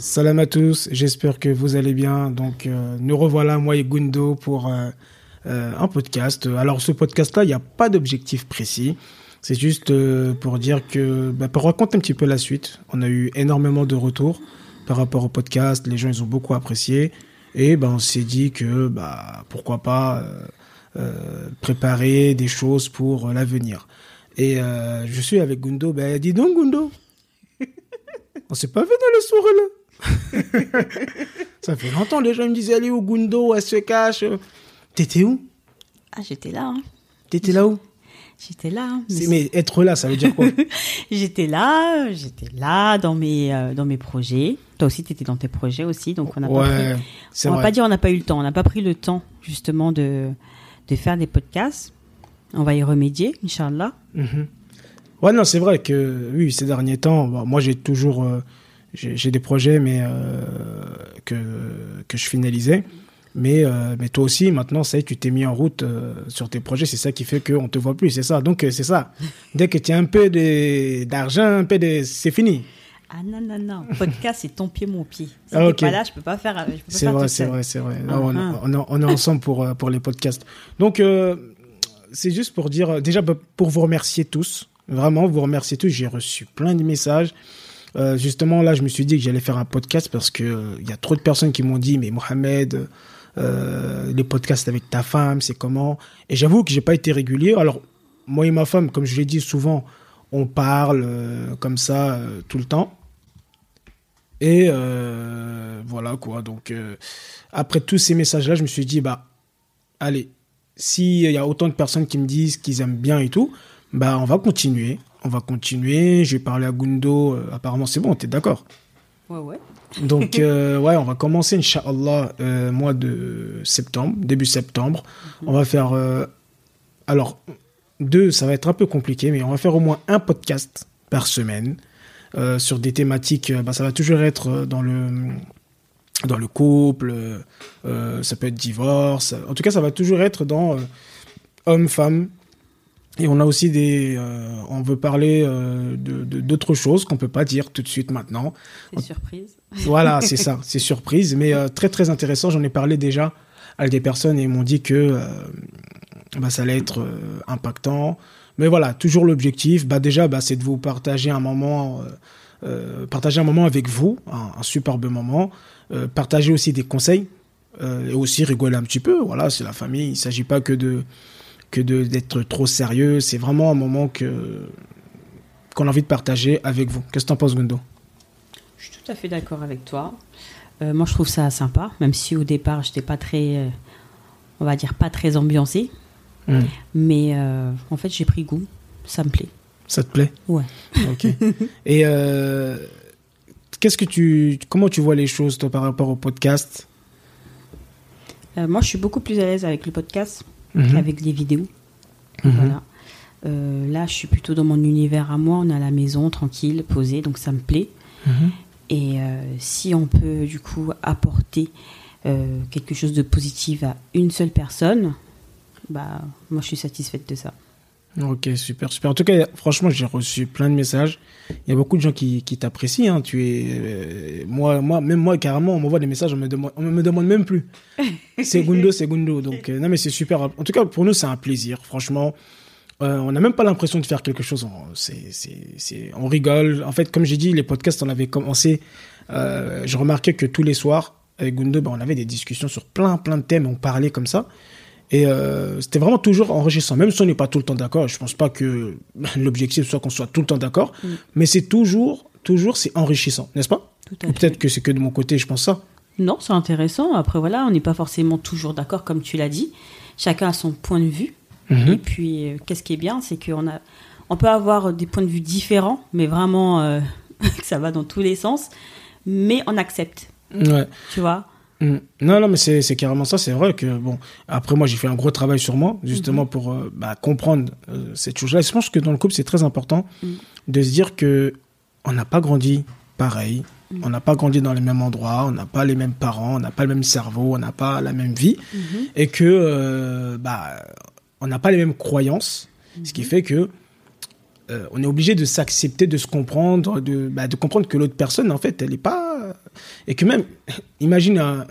Salam à tous, j'espère que vous allez bien. Donc, euh, nous revoilà, moi et Gundo, pour euh, euh, un podcast. Alors, ce podcast-là, il n'y a pas d'objectif précis. C'est juste euh, pour dire que, bah, pour raconter un petit peu la suite, on a eu énormément de retours par rapport au podcast. Les gens, ils ont beaucoup apprécié. Et ben, on s'est dit que, bah, pourquoi pas euh, préparer des choses pour l'avenir. Et euh, je suis avec Gundo. Ben, dis donc, Gundo. On s'est pas vu dans le soirée là. Ça fait longtemps, les gens me disaient, allez où Gundo, elle se cache. T'étais où? Ah, j'étais là. hein. T'étais là où? J'étais là. hein. Mais être là, ça veut dire quoi? J'étais là, j'étais là dans mes euh, dans mes projets. Toi aussi, tu étais dans tes projets aussi, donc on n'a pas, Ouais, pris- c'est on va pas dire on n'a pas eu le temps, on n'a pas pris le temps justement de de faire des podcasts. On va y remédier, Inch'Allah. Mhm. Ouais, non, c'est vrai que oui, ces derniers temps, bon, moi j'ai toujours euh, j'ai des projets, mais euh, que que je finalisais. Mais euh, mais toi aussi, maintenant, ça y est, tu t'es mis en route euh, sur tes projets. C'est ça qui fait qu'on te voit plus. C'est ça. Donc c'est ça. Dès que tu as un peu d'argent, un peu de, c'est fini. Ah non non non, podcast c'est ton pied mon pied. Si Ah, t'es ok. pas là, je peux pas faire. C'est vrai, c'est vrai, c'est vrai. Ah, Non, on, ah. on est- on est ensemble pour, pour les podcasts. Donc, euh, c'est juste pour dire, déjà pour vous remercier tous, vraiment vous remercier tous. J'ai reçu plein de messages. Euh, justement, là, je me suis dit que j'allais faire un podcast parce que euh, il y a trop de personnes qui m'ont dit, mais Mohamed, euh, les podcasts avec ta femme, c'est comment? Et j'avoue que j'ai pas été régulier. Alors, moi et ma femme, comme je l'ai dit souvent, on parle euh, comme ça euh, tout le temps. Et euh, voilà quoi. Donc euh, après tous ces messages-là, je me suis dit bah allez, s'il y a autant de personnes qui me disent qu'ils aiment bien et tout, bah on va continuer. On va continuer. Je vais parler à Gundo. euh, apparemment c'est bon. T'es d'accord Ouais ouais. Donc euh, ouais, on va commencer Inch'Allah euh, mois de septembre, début septembre. On va faire euh, alors deux, ça va être un peu compliqué, mais on va faire au moins un podcast par semaine sur des thématiques. bah, ça va toujours être dans le dans le couple, ça peut être divorce. En tout cas, ça va toujours être dans homme-femme. Et on a aussi des, euh, on veut parler euh, de de- d'autres choses qu'on peut pas dire tout de suite maintenant. C'est surprise. Voilà, c'est ça, c'est surprise, mais euh, très très intéressant. J'en ai parlé déjà avec des personnes et ils m'ont dit que bah, ça allait être impactant. Mais voilà, toujours l'objectif, bah déjà, bah, c'est de vous partager un moment, partager un moment avec vous, un, un superbe moment, partager aussi des conseils et aussi rigoler un petit peu. Voilà, c'est la famille. Il s'agit pas que de que de d'être trop sérieux. C'est vraiment un moment que qu'on a envie de partager avec vous. Qu'est-ce que t'en penses, Gundo? Je suis tout à fait d'accord avec toi. Euh, moi, je trouve ça sympa, même si au départ, j'étais pas très, euh, on va dire, pas très ambiancée. Hmm. Mais euh, en fait, j'ai pris goût. Ça me plaît. Ça te plaît? Ouais. Ok. Et qu'est-ce que tu, comment tu vois les choses toi par rapport au podcast? Moi, je suis beaucoup plus à l'aise avec le podcast Mhm. qu'avec les vidéos. Mhm. Voilà. Euh, là, je suis plutôt dans mon univers à moi. On est à la maison, tranquille, posé, donc ça me plaît. Mhm. Et euh, si on peut, du coup, apporter euh, quelque chose de positif à une seule personne, bah, moi, je suis satisfaite de ça. Ok, super, super. En tout cas, franchement, j'ai reçu plein de messages. Il y a beaucoup de gens qui, qui t'apprécient. Hein. Tu es, euh, moi, moi, même moi, carrément, on m'envoie des messages, on me demande, on me demande même plus. C'est Gundo, c'est Gundo. Donc, euh, non, mais c'est super. En tout cas, pour nous, c'est un plaisir. Franchement, euh, on n'a même pas l'impression de faire quelque chose. On, c'est, c'est, c'est, on rigole. En fait, comme j'ai dit, les podcasts, on avait commencé. Euh, je remarquais que tous les soirs, avec Gundo, ben, on avait des discussions sur plein, plein de thèmes. On parlait comme ça. Et euh, c'était vraiment toujours enrichissant, même si on n'est pas tout le temps d'accord. Je pense pas que l'objectif soit qu'on soit tout le temps d'accord, Mm. mais c'est toujours, toujours, c'est enrichissant, n'est-ce pas? Peut-être que c'est que de mon côté, je pense ça. Non, c'est intéressant. Après, voilà, on n'est pas forcément toujours d'accord, comme tu l'as dit. Chacun a son point de vue. Mhm. Et puis, euh, qu'est-ce qui est bien, c'est qu'on a, on peut avoir des points de vue différents, mais vraiment, euh, ça va dans tous les sens. Mais on accepte, Ouais. tu vois? Mm. Non, non, mais c'est carrément ça. C'est vrai que, bon, après, moi, j'ai fait un gros travail sur moi, justement, pour euh, bah, comprendre euh, cette chose-là. Et je pense que dans le couple, c'est très important Mm. de se dire que on n'a pas grandi pareil. On n'a pas grandi dans les mêmes endroits, on n'a pas les mêmes parents, on n'a pas le même cerveau, on n'a pas la même vie. Et que, euh, bah, on n'a pas les mêmes croyances. Ce qui fait que on est obligé de s'accepter, de se comprendre, de, bah, de comprendre que l'autre personne, en fait, elle n'est pas. Et que même, imagine, un-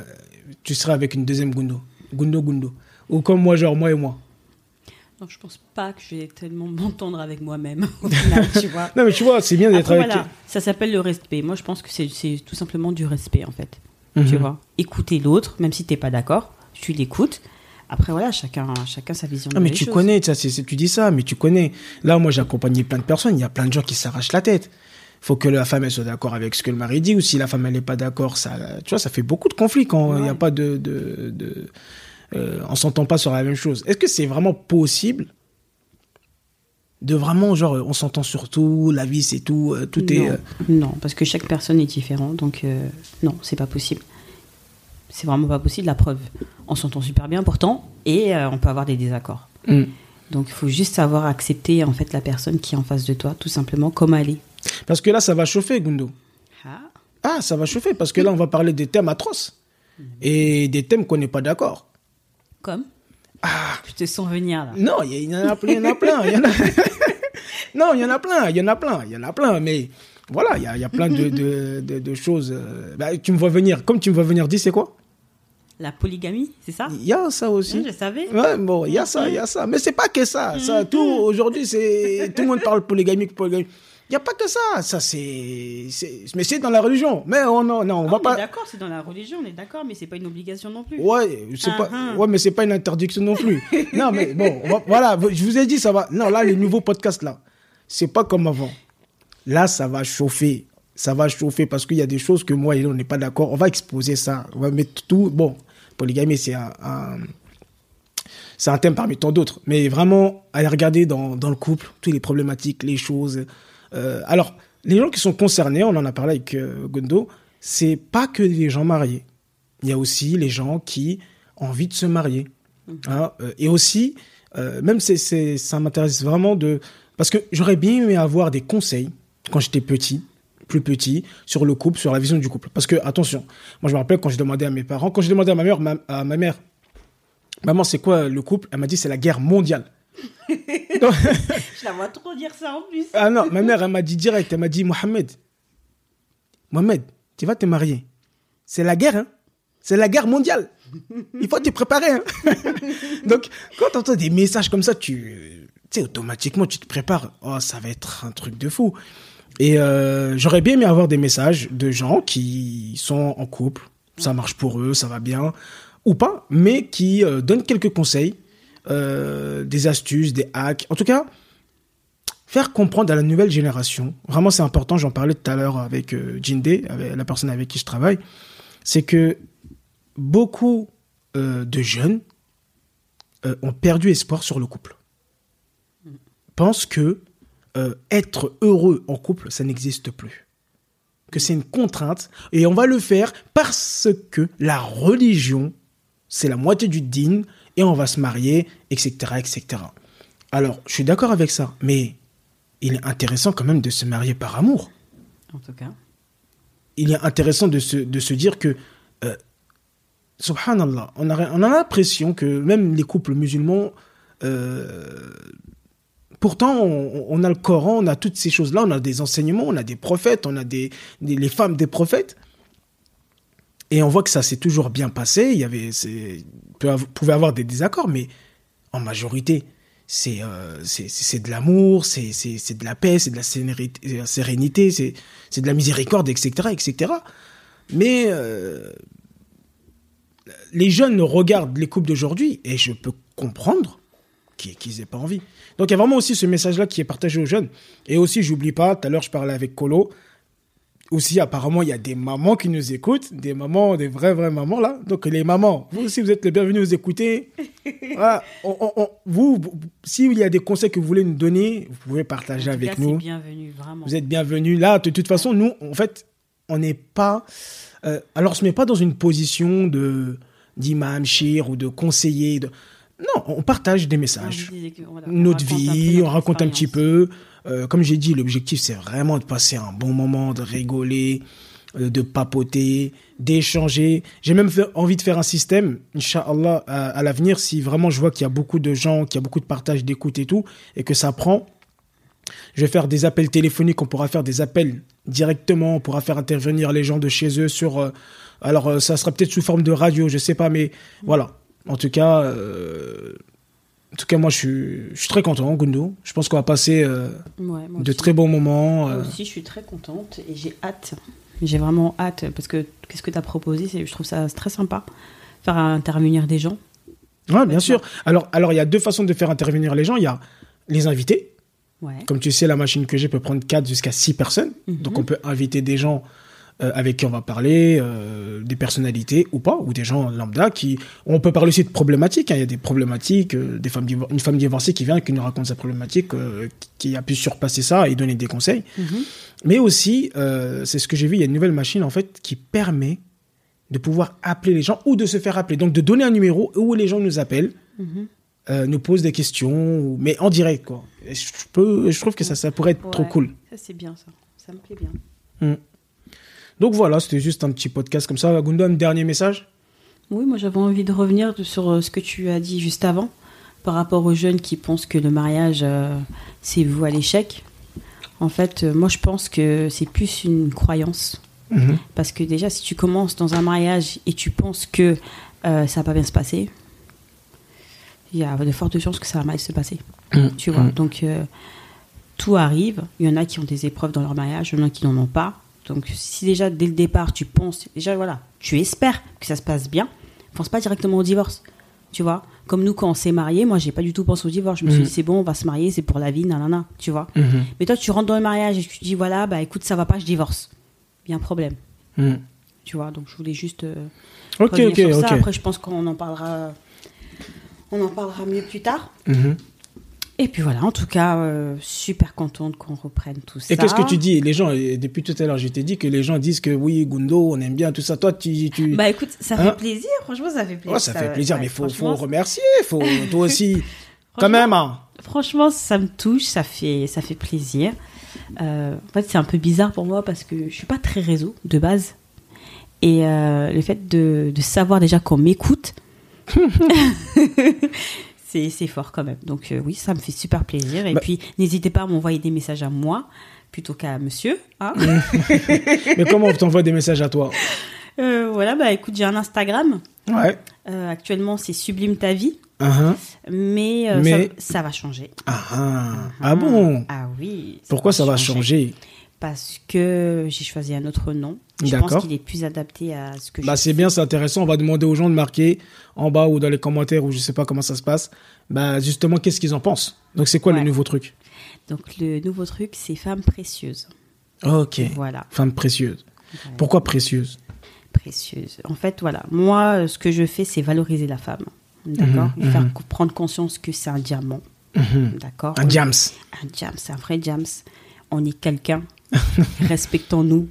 tu seras avec une deuxième Gundo. Gundo, Gundo. Ou comme moi, genre moi et moi. Non, je pense pas que je vais tellement m'entendre avec moi-même tu vois. Non, mais tu vois, c'est bien d'être avec. voilà, ça s'appelle le respect. Moi, je pense que c'est tout simplement du respect, en fait. Mhm. Tu vois, écouter l'autre, même si t'es pas d'accord, tu l'écoutes. Après, voilà, chacun, chacun sa vision. Ah, mais tu choses. connais, ça, tu dis ça, mais tu connais. Là, moi, j'ai accompagné plein de personnes. Il y a plein de gens qui s'arrachent la tête. Faut que la femme elle soit d'accord avec ce que le mari dit, ou si la femme elle n'est pas d'accord, ça, tu vois, ça fait beaucoup de conflits quand il n'y a Ouais. pas de, de, de euh, on s'entend pas sur la même chose. Est-ce que c'est vraiment possible de vraiment genre on s'entend sur tout, la vie c'est tout, euh, tout est. non, euh, non, parce que chaque personne est différente, donc non, c'est pas possible. C'est vraiment pas possible. La preuve, on s'entend super bien pourtant, et on peut avoir des désaccords. hmm. Donc il faut juste savoir accepter en fait la personne qui est en face de toi, tout simplement comme elle est. Parce que là ça va chauffer, Gundo. Ah, Ah, ça va chauffer parce que là on va parler des thèmes atroces et des thèmes qu'on n'est pas d'accord. comme? Ah, Je te sens venir là. Non, il y, en a plein, il y en a plein. il y en a- non, il y en a plein, il y en a plein, il y en a plein. Mais voilà, il y a, il y a plein de, de, de- de choses. euh, bah, tu me vois venir, comme tu me vois venir, dis c'est quoi? La polygamie, c'est ça? Il y a ça aussi. Oui, Je savais. Ouais, bon, il y a ça, il y a ça. Mais c'est pas que ça. ça tout, aujourd'hui, c'est, tout le monde parle polygamie, polygamie. Il n'y a pas que ça. Ça, c'est, mais c'est dans la religion. Mais on, non, non, on Ah, va on pas. est d'accord, c'est dans la religion, on est d'accord, mais c'est pas une obligation non plus. Ouais, c'est pas, Ah, ah. ouais, mais c'est pas une interdiction non plus. non, mais bon, va- voilà, je vous ai dit, ça va. Non, là, les nouveaux podcasts, là, c'est pas comme avant. Là, ça va chauffer. Ça va chauffer parce qu'il y a des choses que moi et lui, on n'est pas d'accord. On va exposer ça. On va mettre tout. Bon, polygamie, c'est un, un- c'est un thème parmi tant d'autres. Mais vraiment, aller regarder dans, dans le couple, toutes les problématiques, les choses. Euh, alors, les gens qui sont concernés, on en a parlé avec euh, Gondo, c'est pas que les gens mariés. Il y a aussi les gens qui ont envie de se marier. Hein, euh, et aussi, même c'est, ça m'intéresse vraiment de... Parce que j'aurais bien aimé avoir des conseils quand j'étais petit, plus petit, sur le couple, sur la vision du couple. Parce que, attention, moi je me rappelle quand je demandais à mes parents, quand j'ai demandé à ma mère, ma- à ma mère, maman, c'est quoi le couple? Elle m'a dit, c'est la guerre mondiale. Je la vois trop dire ça en plus. ah non, ma mère, elle m'a dit direct, elle m'a dit, Mohamed, Mohamed, tu vas te marier. C'est la guerre, hein C'est la guerre mondiale. Il faut te préparer, hein Donc, quand tu entends des messages comme ça, tu tu sais, automatiquement, tu te prépares. Oh, ça va être un truc de fou. Et euh, j'aurais bien aimé avoir des messages de gens qui sont en couple, ça marche pour eux, ça va bien, ou pas, mais qui euh, donnent quelques conseils, euh, des astuces, des hacks. En tout cas, faire comprendre à la nouvelle génération, vraiment c'est important, j'en parlais tout à l'heure avec Jinde, avec la personne avec qui je travaille, c'est que beaucoup de jeunes ont perdu espoir sur le couple. Pensent que euh, être heureux en couple, ça n'existe plus. Que c'est une contrainte et on va le faire parce que la religion, c'est la moitié du din et on va se marier, etc., etc. Alors, je suis d'accord avec ça, mais il est intéressant quand même de se marier par amour. En tout cas. Il est intéressant de se, de se dire que, euh, subhanallah, on a, on a l'impression que même les couples musulmans, euh, pourtant on, a le Coran, on a toutes ces choses-là, on a des enseignements, on a des prophètes, on a des, les femmes des prophètes. Et on voit que ça s'est toujours bien passé. Il y avait, pouvait avoir des désaccords, mais en majorité, c'est, euh, de l'amour, c'est, de la paix, c'est de la la sérénité, c'est, c'est de la miséricorde, etc., etc. Mais euh, les jeunes regardent les couples d'aujourd'hui et je peux comprendre qu'ils qu'ils aient pas envie. Donc il y a vraiment aussi ce message-là qui est partagé aux jeunes. Et aussi, j'oublie pas, tout à l'heure je parlais avec Colo, aussi apparemment il y a des mamans qui nous écoutent, des mamans, des vraies vraies mamans là. Donc les mamans, vous aussi vous êtes les bienvenus nous écouter. Voilà, on- on- on- vous, s'il y a des conseils que vous voulez nous donner, vous pouvez partager En tout avec cas, nous. vraiment. Vous êtes bienvenus. Là, de toute façon, nous, en fait, on n'est pas. euh, alors, on se met pas dans une position de d'imam, shir ou de conseiller. De... Non, on partage des messages. voilà, Notre peu vie, on raconte un petit peu. Euh, comme j'ai dit, l'objectif, c'est vraiment de passer un bon moment, de rigoler, euh, de papoter, d'échanger. J'ai même fait- envie de faire un système, Inch'Allah, à, à l'avenir, si vraiment je vois qu'il y a beaucoup de gens, qu'il y a beaucoup de partage, d'écoute et tout, et que ça prend, Je vais faire des appels téléphoniques, on pourra faire des appels directement, on pourra faire intervenir les gens de chez eux sur... euh, alors, ça sera peut-être sous forme de radio, je sais pas, mais voilà. En tout cas, euh, en tout cas, moi, je suis, je suis très content, Gundo. Je pense qu'on va passer euh, Ouais, moi de très bons moments. Moi euh. aussi, je suis très contente et j'ai hâte. J'ai vraiment hâte parce que qu'est-ce que tu as proposé Je trouve ça très sympa. Faire intervenir des gens. Ouais, bien sûr. Alors, alors, il y a deux façons de faire intervenir les gens. Il y a les invités. Ouais. Comme tu sais, la machine que j'ai peut prendre 4 jusqu'à 6 personnes. Mhm. Donc, on peut inviter des gens euh, avec qui on va parler, euh, des personnalités ou pas, ou des gens lambda qui. On peut parler aussi de problématiques. hein. Il y a des problématiques, euh, des femmes une femme divorcée qui vient, qui nous raconte sa problématique, qui a pu surpasser ça et donner des conseils. Mhm. Mais aussi, c'est ce que j'ai vu, il y a une nouvelle machine en fait qui permet de pouvoir appeler les gens ou de se faire appeler. Donc de donner un numéro où les gens nous appellent, Mhm. euh, nous posent des questions, mais en direct quoi. Et je, peux, je trouve que ça, ça pourrait être trop cool. Ça, c'est bien ça. Ça me plaît bien. Donc voilà, c'était juste un petit podcast comme ça. Gundo, un dernier message? Oui, moi j'avais envie de revenir sur euh, ce que tu as dit juste avant par rapport aux jeunes qui pensent que le mariage euh, c'est vous à l'échec. En fait, euh, moi je pense que c'est plus une croyance. Mhm. Parce que déjà, si tu commences dans un mariage et tu penses que euh, ça va pas bien se passer, il y a de fortes chances que ça va mal se passer. Mhm. Tu vois, Mhm. donc tout arrive. Il y en a qui ont des épreuves dans leur mariage, il y en a qui n'en ont pas. Donc si déjà dès le départ tu penses, déjà voilà, tu espères que ça se passe bien, pense pas directement au divorce. Tu vois, comme nous quand on s'est mariés, moi j'ai pas du tout pensé au divorce. Je me suis dit c'est bon, on va se marier, c'est pour la vie, nanana. Tu vois? Mhm. Mais toi tu rentres dans le mariage et tu te dis voilà, bah écoute ça va pas, je divorce. Il y a un problème. Mhm. Tu vois, donc je voulais juste euh, Ok, revenir ok, sur ça. ok. Après, je pense qu'on en parlera, on en parlera mieux plus tard. Et puis voilà, en tout cas, euh, super contente qu'on reprenne tout ça. Et qu'est-ce que tu dis Les gens, depuis tout à l'heure, je t'ai dit que les gens disent que oui, Gundo, on aime bien tout ça. Toi, tu. tu... Bah écoute, ça Hein fait plaisir, franchement, ça fait plaisir. Ouais, ça fait plaisir, ouais, mais faut, faut remercier. Faut, toi aussi. Quand même, hein. Franchement, ça me touche, ça fait, ça fait plaisir. Euh, en fait, c'est un peu bizarre pour moi parce que je suis pas très réseau de base. Et euh, le fait de, de savoir déjà qu'on m'écoute, c'est c'est fort quand même. Donc euh, oui, ça me fait super plaisir. Et Bah- puis, n'hésitez pas à m'envoyer des messages à moi plutôt qu'à monsieur. hein. Mais comment on t'envoie des messages à toi? Euh, voilà, bah écoute, j'ai un Instagram. Ouais. Euh, actuellement, c'est Sublime ta vie. Uh-huh. Mais, Mais- Ça, ça va changer. Ah, ah. Ah bon? Ah oui. Pourquoi ça va changer? Parce que j'ai choisi un autre nom. Je pense qu'il est plus adapté à ce que Bah je c'est bien, c'est intéressant. On va demander aux gens de marquer en bas ou dans les commentaires ou je sais pas comment ça se passe. Bah justement, qu'est-ce qu'ils en pensent? Donc c'est quoi le nouveau truc? Donc le nouveau truc, c'est femme précieuse. Ok. Voilà, Femme précieuse. Ouais. Pourquoi précieuse? Précieuse. En fait, voilà, moi, ce que je fais, c'est valoriser la femme. D'accord? Lui Faire mhm. prendre conscience que c'est un diamant. Mhm. D'accord? Un jams. Un c'est un vrai diamant. On est quelqu'un. Respectons-nous.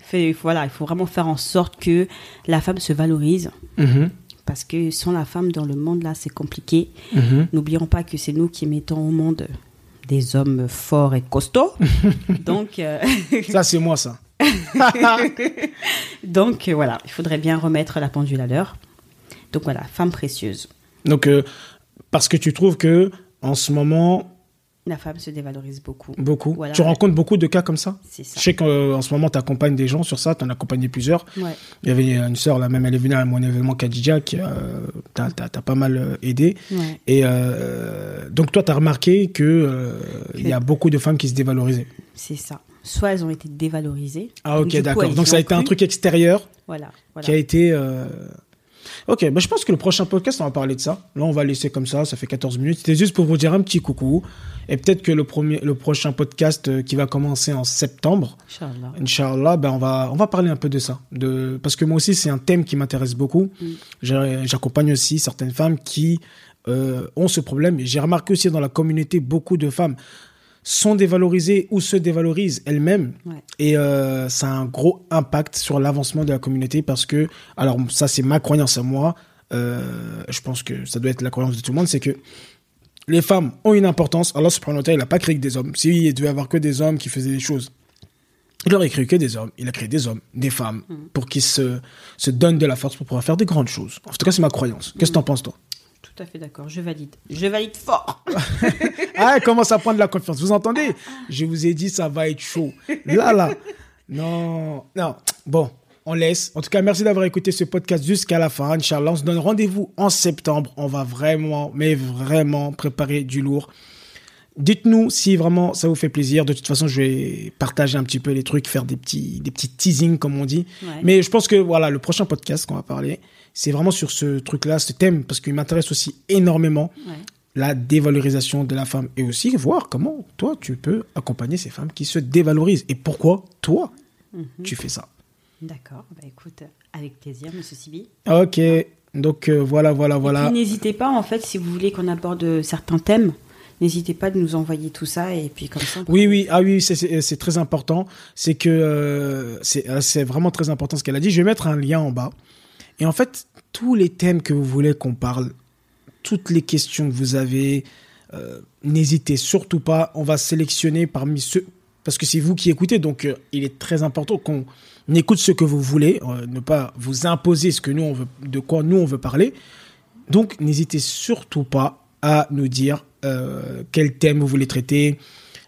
Fait- Voilà, il faut vraiment faire en sorte que la femme se valorise. Mhm. Parce que sans la femme dans le monde, là, c'est compliqué. Mhm. N'oublions pas que c'est nous qui mettons au monde des hommes forts et costauds. donc, euh, Ça c'est moi ça. donc euh, voilà, il faudrait bien remettre la pendule à l'heure. Donc voilà, femme précieuse. Donc euh, parce que tu trouves que en ce moment La femme se dévalorise beaucoup. beaucoup, Voilà. tu rencontres beaucoup de cas comme ça? C'est ça. Je sais qu'en ce moment tu accompagnes des gens sur ça, tu en as accompagné plusieurs. Ouais. Il y avait une sœur là même, elle est venue à mon événement Kadija qui euh, t'a pas mal euh, aidé. Ouais. Et euh, donc toi, tu as remarqué que euh, il y a beaucoup de femmes qui se dévalorisaient. C'est ça. Soit elles ont été dévalorisées. Ah ok, d'accord. Donc ça a été un truc extérieur Voilà. voilà. qui a été... Ok, bah, je pense que le prochain podcast, on va parler de ça. Là, on va laisser comme ça, ça fait 14 minutes. C'était juste pour vous dire un petit coucou. Et peut-être que le, premier, le prochain podcast euh, qui va commencer en septembre, Inch'Allah. Inch'Allah, ben on, va, on va parler un peu de ça. De, parce que moi aussi, c'est un thème qui m'intéresse beaucoup. Mm. J'accompagne aussi certaines femmes qui euh, ont ce problème. J'ai remarqué aussi dans la communauté, beaucoup de femmes sont dévalorisées ou se dévalorisent elles-mêmes. Ouais. Et euh, ça a un gros impact sur l'avancement de la communauté parce que, alors ça c'est ma croyance à moi, euh, je pense que ça doit être la croyance de tout le monde, c'est que les femmes ont une importance. Allah subhanahu wa ta'ala, il n'a pas créé que des hommes. S'il devait y avoir que des hommes qui faisaient des choses, il aurait créé que des hommes. Il a créé des hommes, des femmes, pour qu'ils se, se donnent de la force pour pouvoir faire des grandes choses. En tout cas, c'est ma croyance. Qu'est-ce que t'en penses, toi? Tout à fait d'accord. Je valide. Je valide fort. ah, elle commence à prendre la confiance. Vous entendez? Je vous ai dit, ça va être chaud. Là, là. Non, non. Bon, on laisse. En tout cas, merci d'avoir écouté ce podcast jusqu'à la fin. Inch'Allah, on se donne rendez-vous en septembre. On va vraiment, mais vraiment préparer du lourd. Dites-nous si vraiment ça vous fait plaisir. De toute façon, je vais partager un petit peu les trucs, faire des petits, des petits teasings, comme on dit. Ouais. Mais je pense que voilà, le prochain podcast qu'on va parler, c'est vraiment sur ce truc-là, ce thème, parce qu'il m'intéresse aussi énormément Ouais. la dévalorisation de la femme et aussi voir comment toi tu peux accompagner ces femmes qui se dévalorisent et pourquoi toi Mhm. tu fais ça? D'accord. Bah écoute, avec plaisir, Monsieur Sibi. Ok, donc euh, voilà, voilà, Et voilà. n'hésitez pas, en fait, si vous voulez qu'on aborde certains thèmes, n'hésitez pas de nous envoyer tout ça et puis comme ça. Oui, oui, ah oui, c'est- très important. C'est que euh, euh, c'est vraiment très important ce qu'elle a dit. Je vais mettre un lien en bas. Et en fait, tous les thèmes que vous voulez qu'on parle, toutes les questions que vous avez, euh, n'hésitez surtout pas. On va sélectionner parmi ceux, parce que c'est vous qui écoutez, donc euh, il est très important qu'on écoute ce que vous voulez, euh, ne pas vous imposer ce que nous on veut, de quoi nous on veut parler. Donc n'hésitez surtout pas à nous dire euh, quel thème vous voulez traiter.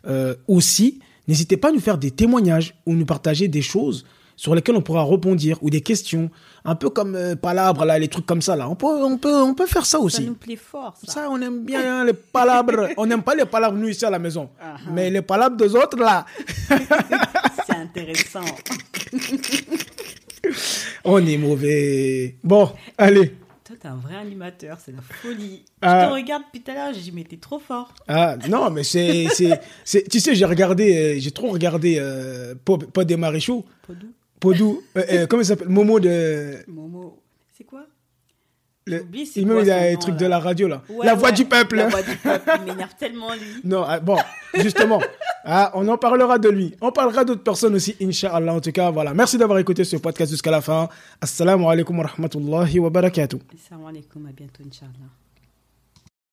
Euh, aussi, n'hésitez pas à nous faire des témoignages ou nous partager des choses sur lesquelles on pourra rebondir ou des questions, un peu comme euh, palabres là, les trucs comme ça là. On peut, on peut, on peut faire ça Ça aussi. nous plaît fort, ça. Ça, on aime bien hein, les palabres. On n'aime pas les palabres, nous, ici à la maison. Ah, ah. Mais les palabres des autres, là, C'est intéressant. on est mauvais. Bon, allez. T'es un vrai animateur, c'est la folie. Ah. Je te regarde depuis tout à l'heure, j'ai dit, mais t'es trop fort. Ah, non, mais c'est, c'est, c'est- tu sais, j'ai regardé, euh, j'ai trop regardé, euh, pas des maréchaux, Podou, Podou, euh, euh, comment il s'appelle, Momo de, Momo. C'est quoi? Le, il quoi met son les trucs de la radio, là. Ouais, la voix ouais, du peuple. La voix du peuple, il m'énerve tellement, lui. Non, ah, bon, justement, ah, on en parlera de lui. On parlera d'autres personnes aussi, Inch'Allah. En tout cas, voilà. Merci d'avoir écouté ce podcast jusqu'à la fin. Assalamu alaikum wa rahmatullahi wa barakatuh. Assalamu alaikum, à bientôt, Inch'Allah.